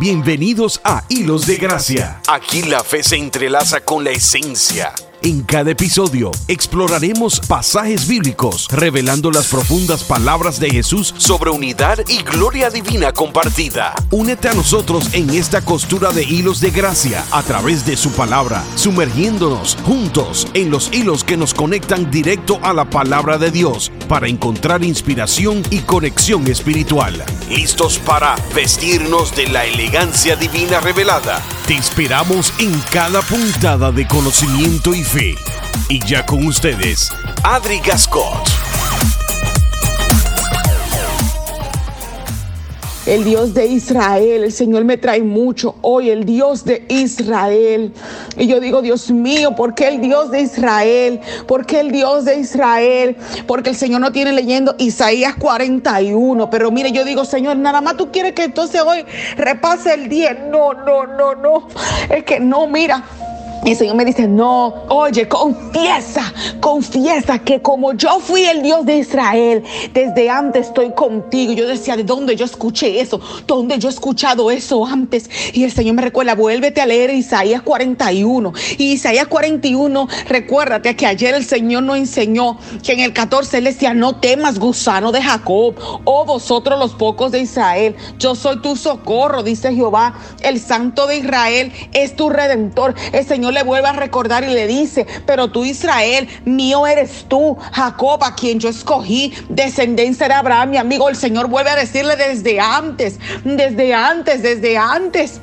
Bienvenidos a Hilos de Gracia. Aquí la fe se entrelaza con la esencia. En cada episodio exploraremos pasajes bíblicos revelando las profundas palabras de Jesús sobre unidad y gloria divina compartida. Únete a nosotros en esta costura de hilos de gracia a través de su palabra, sumergiéndonos juntos en los hilos que nos conectan directo a la palabra de Dios para encontrar inspiración y conexión espiritual. ¿Listos para vestirnos de la elegancia divina revelada? Te inspiramos en cada puntada de conocimiento y Y ya con ustedes, Adri Gascot. El Dios de Israel, el Señor me trae mucho hoy, el Dios de Israel. Y yo digo, Dios mío, ¿por qué el Dios de Israel? ¿Por qué el Dios de Israel? Porque el Señor no tiene leyendo Isaías 41. Pero mire, yo digo, Señor, nada más tú quieres que entonces hoy repase el día. No, no, no, no. Es que no, mira. El Señor me dice, no, oye, confiesa, confiesa que como yo fui el Dios de Israel, desde antes estoy contigo. Yo decía, ¿de dónde yo escuché eso? ¿Dónde yo he escuchado eso antes? Y el Señor me recuerda, vuélvete a leer Isaías 41. Y Isaías 41, recuérdate que ayer el Señor nos enseñó que en el 14 Él decía, no temas, gusano de Jacob, oh vosotros los pocos de Israel, yo soy tu socorro, dice Jehová, el Santo de Israel es tu redentor. El Señor le vuelve a recordar y le dice, pero tú Israel, mío eres tú, Jacob, a quien yo escogí, descendencia de Abraham, mi amigo, el Señor vuelve a decirle desde antes, desde antes, desde antes.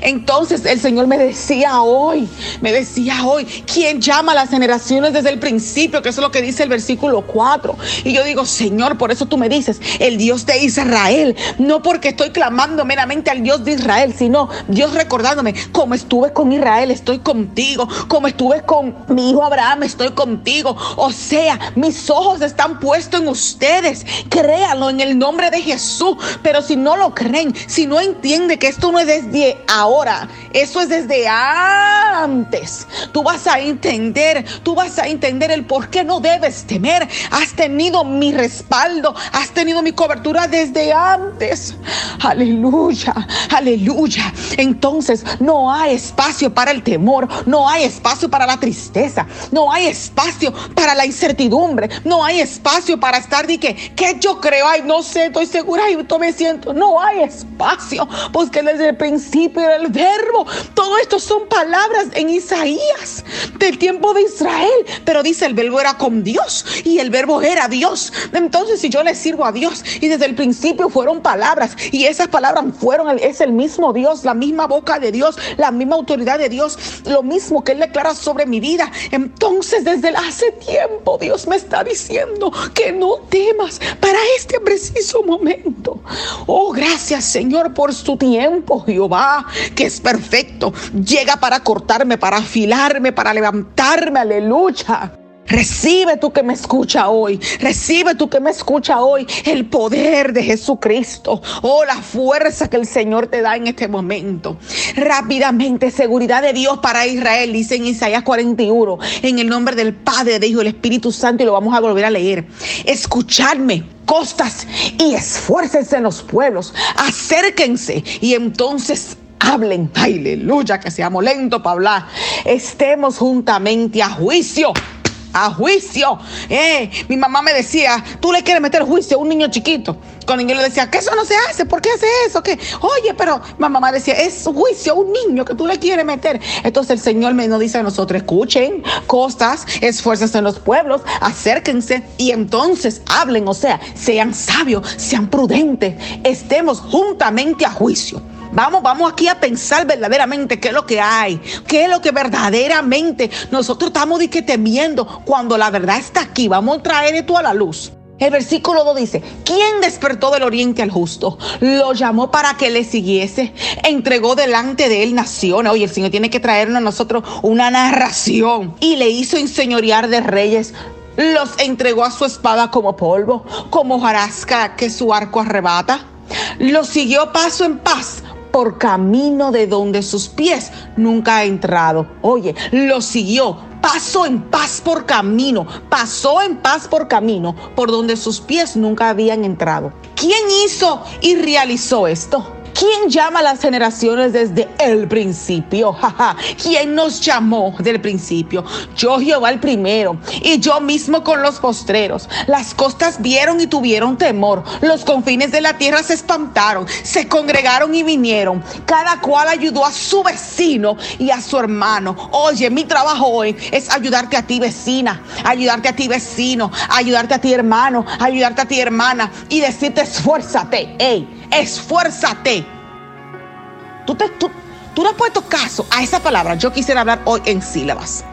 Entonces el Señor me decía hoy, me decía hoy, ¿quién llama a las generaciones desde el principio? Que eso es lo que dice el versículo 4. Y yo digo, Señor, por eso tú me dices, el Dios de Israel, no porque estoy clamando meramente al Dios de Israel, sino Dios recordándome, como estuve con Israel, estoy contigo, como estuve con mi hijo Abraham, estoy contigo. O sea, mis ojos están puestos en ustedes, créanlo en el nombre de Jesús, pero si no lo creen, si no entiende que esto no es desde ahora, eso es desde antes. Tú vas a entender, tú vas a entender el por qué no debes temer. Has tenido mi respaldo, has tenido mi cobertura desde antes. Aleluya, aleluya. Entonces no hay espacio para el temor, no hay espacio para la tristeza, no hay espacio para la incertidumbre, no hay espacio para estar de que, que yo creo, ay, no sé, estoy segura, y me siento. No hay espacio, porque desde el principio pero el verbo. Todo esto son palabras en Isaías del tiempo de Israel. Pero dice el verbo era con Dios y el verbo era Dios. Entonces si yo le sirvo a Dios y desde el principio fueron palabras y esas palabras fueron, es el mismo Dios, la misma boca de Dios, la misma autoridad de Dios, lo mismo que Él declara sobre mi vida. Entonces desde hace tiempo Dios me está diciendo que no temas para este preciso momento. Oh, gracias Señor por su tiempo, Jehová que es perfecto, llega para cortarme, para afilarme, para levantarme, aleluya. Recibe tú que me escucha hoy, recibe tú que me escucha hoy el poder de Jesucristo, oh la fuerza que el Señor te da en este momento. Rápidamente, seguridad de Dios para Israel, dice en Isaías 41, en el nombre del Padre, de Hijo del Espíritu Santo, y lo vamos a volver a leer. Escuchadme costas y esfuércense en los pueblos, acérquense y entonces hablen, aleluya, que seamos lentos para hablar, estemos juntamente a juicio a juicio. Eh, mi mamá me decía, tú le quieres meter juicio a un niño chiquito. Cuando yo le decía, que eso no se hace, ¿por qué hace eso? ¿Qué? Oye, pero mi mamá decía, es juicio a un niño que tú le quieres meter. Entonces el Señor me nos dice a nosotros, escuchen cosas, esfuerzos en los pueblos, acérquense y entonces hablen, o sea, sean sabios, sean prudentes, estemos juntamente a juicio. Vamos, vamos aquí a pensar verdaderamente qué es lo que hay, qué es lo que verdaderamente nosotros estamos temiendo cuando la verdad está aquí. Vamos a traer esto a la luz. El versículo 2 dice, ¿quién despertó del oriente al justo? Lo llamó para que le siguiese, entregó delante de él naciones. Oye, el Señor tiene que traernos a nosotros una narración y le hizo enseñorear de reyes. Los entregó a su espada como polvo, como jarasca que su arco arrebata. Los siguió paso en paz por camino de donde sus pies nunca ha entrado. Oye, lo siguió paso en paz por camino, pasó en paz por camino por donde sus pies nunca habían entrado. ¿Quién hizo y realizó esto? ¿Quién llama a las generaciones desde el principio? ¿Quién nos llamó del principio? Yo Jehová el primero y yo mismo con los postreros. Las costas vieron y tuvieron temor. Los confines de la tierra se espantaron, se congregaron y vinieron. Cada cual ayudó a su vecino y a su hermano. Oye, mi trabajo hoy es ayudarte a ti vecina, ayudarte a ti vecino, ayudarte a ti hermano, ayudarte a ti hermana y decirte esfuérzate, hey, esfuérzate. Tú, te, tú, tú no has puesto caso a esa palabra. Yo quisiera hablar hoy en sílabas.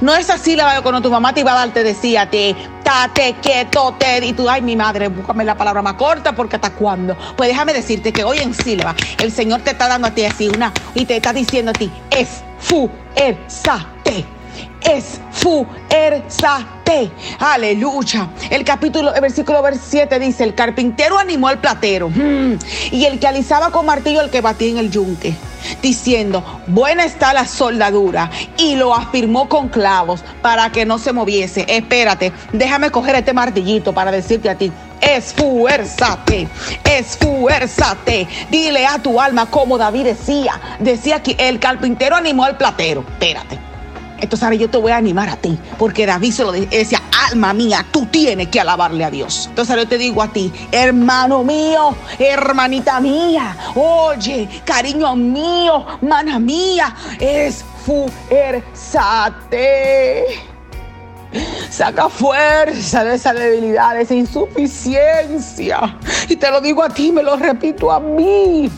No esa sílaba de cuando tu mamá te iba a dar, te decía a ti, tate quieto, te, y tú, ay, mi madre, búscame la palabra más corta porque hasta cuándo. Pues déjame decirte que hoy en sílaba el Señor te está dando a ti así una y te está diciendo a ti, es fu, er, sa, te esfuérzate. Aleluya. El capítulo, el versículo 7 dice, el carpintero animó al platero mm, y el que alisaba con martillo el que batía en el yunque, diciendo, buena está la soldadura y lo afirmó con clavos para que no se moviese. Espérate, déjame coger este martillito para decirte a ti, esfuérzate, esfuérzate. Dile a tu alma como David decía, decía que el carpintero animó al platero. Espérate. Entonces ahora yo te voy a animar a ti, porque David se lo decía, alma mía, tú tienes que alabarle a Dios. Entonces ahora yo te digo a ti, hermano mío, hermanita mía, oye, cariño mío, mana mía, esfuérzate. Saca fuerza de esa debilidad, de esa insuficiencia. Y te lo digo a ti, me lo repito a mí.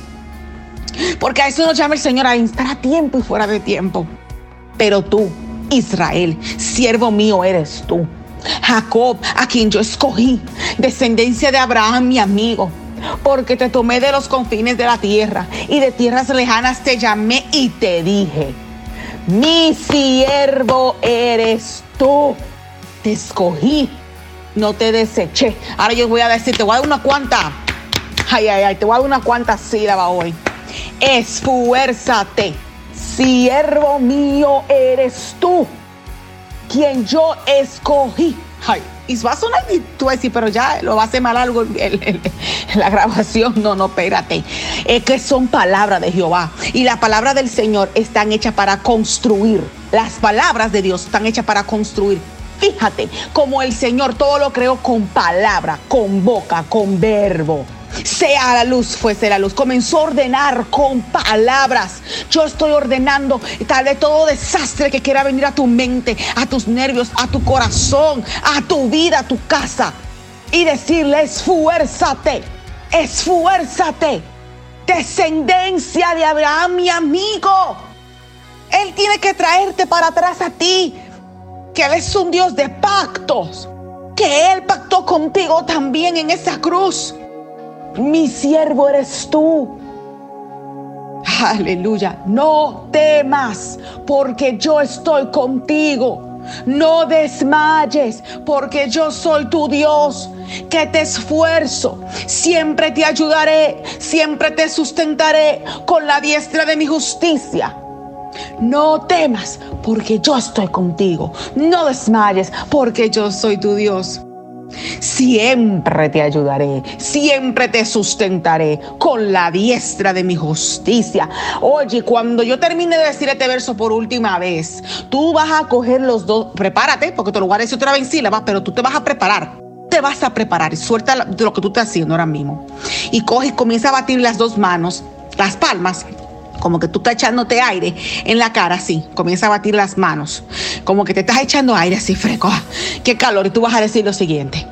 Porque a eso nos llama el Señor a instar a tiempo y fuera de tiempo. Pero tú, Israel, siervo mío eres tú. Jacob, a quien yo escogí, descendencia de Abraham, mi amigo, porque te tomé de los confines de la tierra y de tierras lejanas te llamé y te dije, mi siervo eres tú. Te escogí, no te deseché. Ahora yo voy a decir, te voy a dar una cuanta. Ay, ay, ay, te voy a dar una cuanta sílaba hoy. Esfuérzate siervo mío eres tú, quien yo escogí. Ay, y va a sonar tú vas a decir, pero ya lo va a hacer mal algo en la grabación. No, no, espérate. Es que son palabras de Jehová. Y las palabras del Señor están hechas para construir. Las palabras de Dios están hechas para construir. Fíjate, como el Señor todo lo creó con palabra, con boca, con verbo sea la luz, fuese la luz. Comenzó a ordenar con palabras. Yo estoy ordenando tal vez todo desastre que quiera venir a tu mente, a tus nervios, a tu corazón, a tu vida, a tu casa. Y decirle, esfuérzate, esfuérzate. Descendencia de Abraham, mi amigo. Él tiene que traerte para atrás a ti. Que Él es un Dios de pactos. Que Él pactó contigo también en esa cruz mi siervo eres tú. Aleluya, no temas porque yo estoy contigo. No desmayes porque yo soy tu Dios, que te esfuerzo. Siempre te ayudaré, siempre te sustentaré con la diestra de mi justicia. No temas porque yo estoy contigo. No desmayes porque yo soy tu Dios. Siempre te ayudaré, siempre te sustentaré con la diestra de mi justicia. Oye, cuando yo termine de decir este verso por última vez, tú vas a coger los dos, prepárate, porque te lo voy a decir otra vez sílabas, pero tú te vas a preparar. Te vas a preparar suelta lo que tú estás haciendo ahora mismo. Y coge y comienza a batir las dos manos, las palmas, como que tú estás echándote aire en la cara, así. Comienza a batir las manos, como que te estás echando aire así fresco. Ah, qué calor. Y tú vas a decir lo siguiente: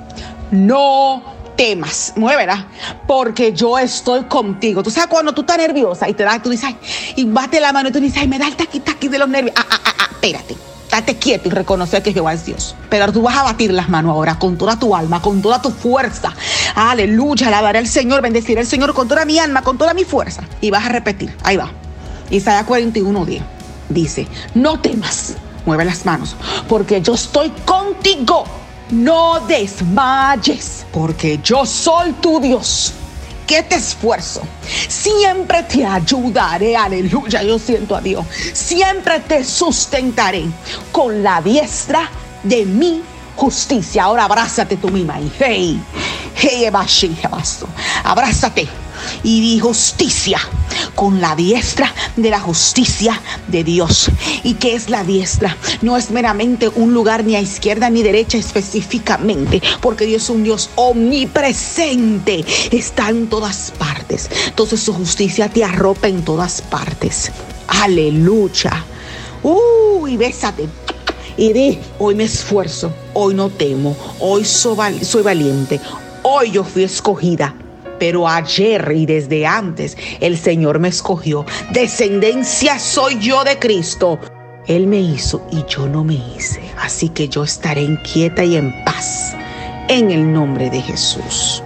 No temas, muévela, porque yo estoy contigo. Tú sabes cuando tú estás nerviosa y te das, tú dices, ay, y bate la mano y tú dices, ay, me da el taqui taqui de los nervios. Ah, ah, ah, ah, espérate. Date quieto y reconocer que Jehová es Dios. Pero tú vas a batir las manos ahora con toda tu alma, con toda tu fuerza. Aleluya, alabaré al Señor, bendeciré al Señor con toda mi alma, con toda mi fuerza. Y vas a repetir, ahí va. Isaías 41 días dice, no temas, mueve las manos, porque yo estoy contigo. No desmayes, porque yo soy tu Dios que te esfuerzo. Siempre te ayudaré, aleluya, yo siento a Dios. Siempre te sustentaré con la diestra de mi justicia. Ahora abrázate tú misma y hey, hey, abrázate. Y di justicia con la diestra de la justicia de Dios. ¿Y qué es la diestra? No es meramente un lugar ni a izquierda ni derecha específicamente, porque Dios es un Dios omnipresente, está en todas partes. Entonces su justicia te arropa en todas partes. Aleluya. Uy, bésate y di, hoy me esfuerzo, hoy no temo, hoy soy valiente, hoy yo fui escogida. Pero ayer y desde antes el Señor me escogió. Descendencia soy yo de Cristo. Él me hizo y yo no me hice. Así que yo estaré inquieta y en paz en el nombre de Jesús.